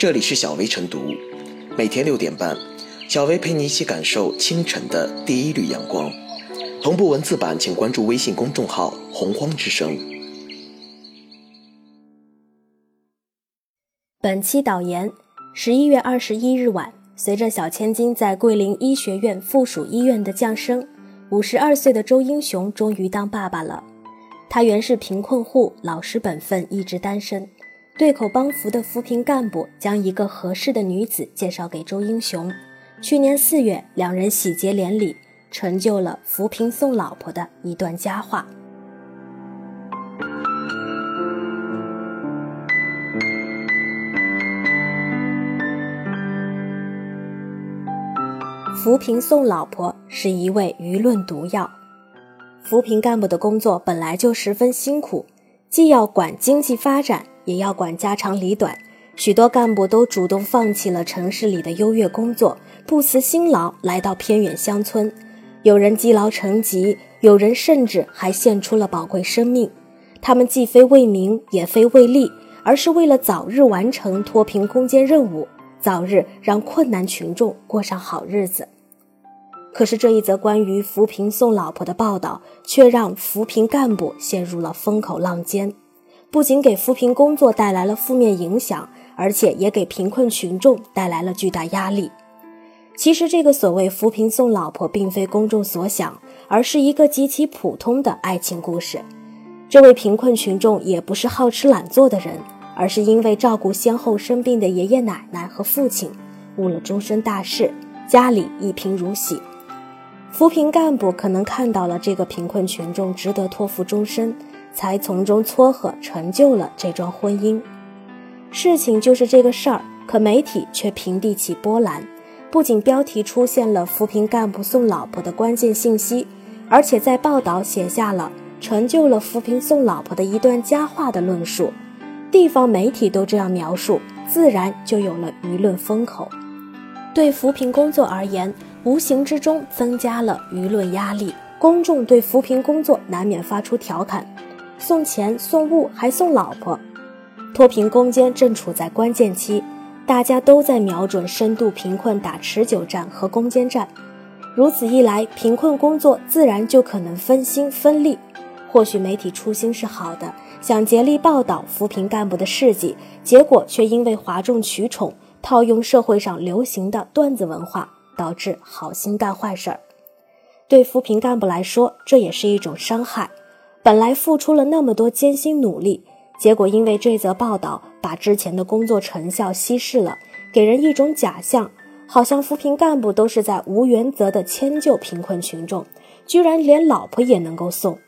这里是小薇晨读，每天六点半，小薇陪你一起感受清晨的第一缕阳光。同步文字版，请关注微信公众号“洪荒之声”。本期导言：十一月二十一日晚，随着小千金在桂林医学院附属医院的降生，五十二岁的周英雄终于当爸爸了。他原是贫困户，老实本分，一直单身。对口帮扶的扶贫干部将一个合适的女子介绍给周英雄。去年四月，两人喜结连理，成就了扶贫送老婆的一段佳话。扶贫送老婆是一味舆论毒药。扶贫干部的工作本来就十分辛苦，既要管经济发展，也要管家长里短。许多干部都主动放弃了城市里的优越工作，不辞辛劳来到偏远乡村。有人积劳成疾，有人甚至还献出了宝贵生命。他们既非为名，也非为利，而是为了早日完成脱贫攻坚任务，早日让困难群众过上好日子。可是这一则关于扶贫送老婆的报道，却让扶贫干部陷入了风口浪尖，不仅给扶贫工作带来了负面影响，而且也给贫困群众带来了巨大压力。其实，这个所谓扶贫送老婆，并非公众所想，而是一个极其普通的爱情故事。这位贫困群众也不是好吃懒做的人，而是因为照顾先后生病的爷爷奶奶和父亲，误了终身大事，家里一贫如洗。扶贫干部可能看到了这个贫困群众值得托付终身，才从中撮合成就了这桩婚姻。事情就是这个事儿，可媒体却平地起波澜，不仅标题出现了扶贫干部送老婆的关键信息，而且在报道写下了成就了扶贫送老婆的一段佳话的论述。地方媒体都这样描述，自然就有了舆论风口。对扶贫工作而言，无形之中增加了舆论压力，公众对扶贫工作难免发出调侃：送钱、送物，还送老婆。脱贫攻坚正处在关键期，大家都在瞄准深度贫困打持久战和攻坚战。如此一来，贫困工作自然就可能分心分力。或许媒体初心是好的，想竭力报道扶贫干部的事迹，结果却因为哗众取宠，套用社会上流行的段子文化。导致好心干坏事儿，对扶贫干部来说，这也是一种伤害。本来付出了那么多艰辛努力，结果因为这则报道把之前的工作成效稀释了，给人一种假象，好像扶贫干部都是在无原则的迁就贫困群众，居然连老婆也能够送。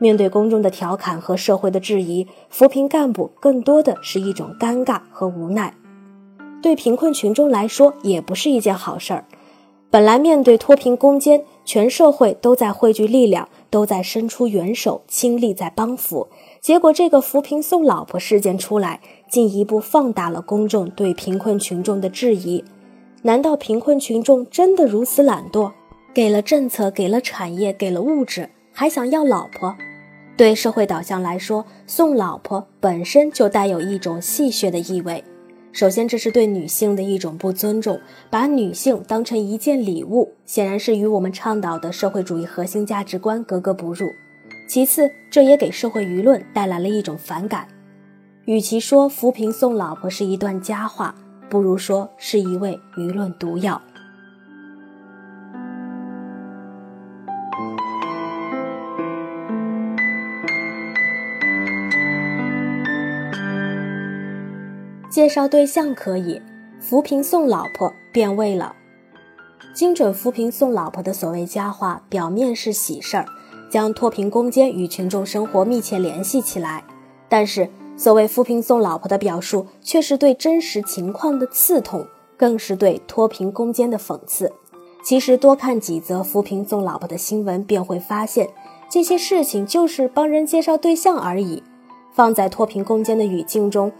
面对公众的调侃和社会的质疑，扶贫干部更多的是一种尴尬和无奈。对贫困群众来说，也不是一件好事儿。本来面对脱贫攻坚，全社会都在汇聚力量，都在伸出援手，倾力在帮扶。结果这个扶贫送老婆事件出来，进一步放大了公众对贫困群众的质疑。难道贫困群众真的如此懒惰？给了政策，给了产业，给了物质，还想要老婆？对社会导向来说，送老婆本身就带有一种戏谑的意味。首先，这是对女性的一种不尊重，把女性当成一件礼物，显然是与我们倡导的社会主义核心价值观格格不入。其次，这也给社会舆论带来了一种反感。与其说扶贫送老婆是一段佳话，不如说是一味舆论毒药。介绍对象可以，扶贫送老婆变味了。精准扶贫送老婆的所谓佳话，表面是喜事儿，将脱贫攻坚与群众生活密切联系起来。但是，所谓扶贫送老婆的表述，却是对真实情况的刺痛，更是对脱贫攻坚的讽刺。其实，多看几则扶贫送老婆的新闻，便会发现，这些事情就是帮人介绍对象而已。放在脱贫攻坚的语境中。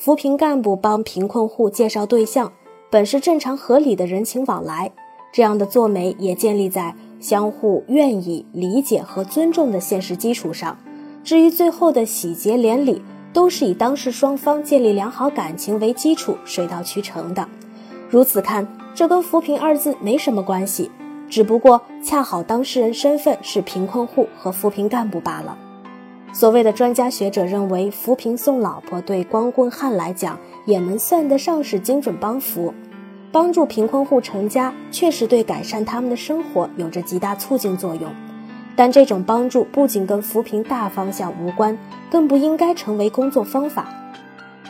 扶贫干部帮贫困户介绍对象，本是正常合理的人情往来，这样的做媒也建立在相互愿意、理解和尊重的现实基础上。至于最后的喜结连理，都是以当事双方建立良好感情为基础，水到渠成的。如此看，这跟扶贫二字没什么关系，只不过恰好当事人身份是贫困户和扶贫干部罢了。所谓的专家学者认为，扶贫送老婆对光棍汉来讲也能算得上是精准帮扶，帮助贫困户成家，确实对改善他们的生活有着极大促进作用。但这种帮助不仅跟扶贫大方向无关，更不应该成为工作方法。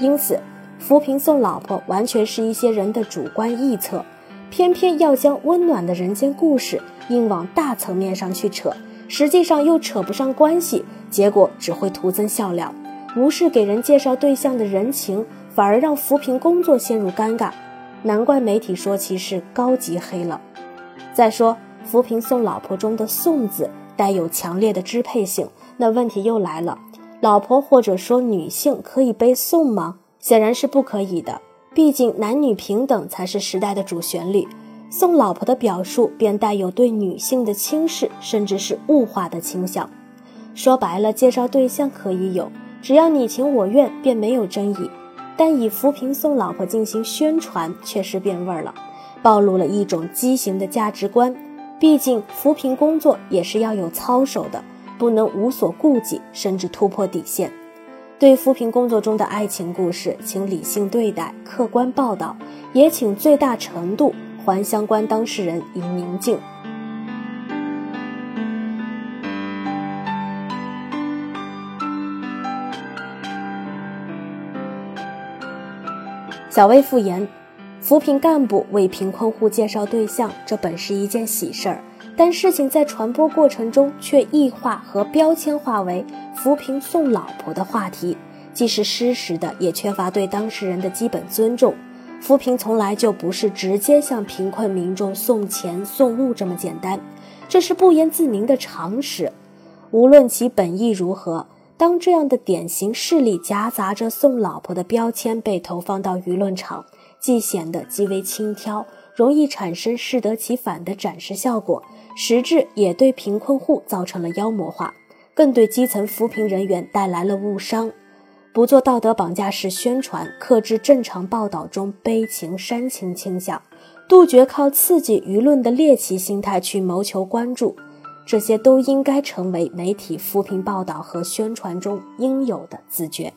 因此，扶贫送老婆完全是一些人的主观臆测，偏偏要将温暖的人间故事硬往大层面上去扯，实际上又扯不上关系，结果只会徒增笑料。无视给人介绍对象的人情，反而让扶贫工作陷入尴尬。难怪媒体说其是高级黑了。再说，扶贫送老婆中的“送”字。带有强烈的支配性，那问题又来了：老婆或者说女性可以被送吗？显然是不可以的。毕竟男女平等才是时代的主旋律。送老婆的表述便带有对女性的轻视，甚至是物化的倾向。说白了，介绍对象可以有，只要你情我愿，便没有争议。但以扶贫送老婆进行宣传，确实变味儿了，暴露了一种畸形的价值观。毕竟扶贫工作也是要有操守的，不能无所顾忌，甚至突破底线。对扶贫工作中的爱情故事，请理性对待，客观报道，也请最大程度还相关当事人以宁静。小薇复言。扶贫干部为贫困户介绍对象，这本是一件喜事儿，但事情在传播过程中却异化和标签化为扶贫送老婆的话题，既是失实的，也缺乏对当事人的基本尊重。扶贫从来就不是直接向贫困民众送钱送物这么简单，这是不言自明的常识。无论其本意如何，当这样的典型事例夹杂着送老婆的标签被投放到舆论场。既显得极为轻佻，容易产生适得其反的展示效果，实质也对贫困户造成了妖魔化，更对基层扶贫人员带来了误伤。不做道德绑架式宣传，克制正常报道中悲情煽情倾向，杜绝靠刺激舆论的猎奇心态去谋求关注，这些都应该成为媒体扶贫报道和宣传中应有的自觉。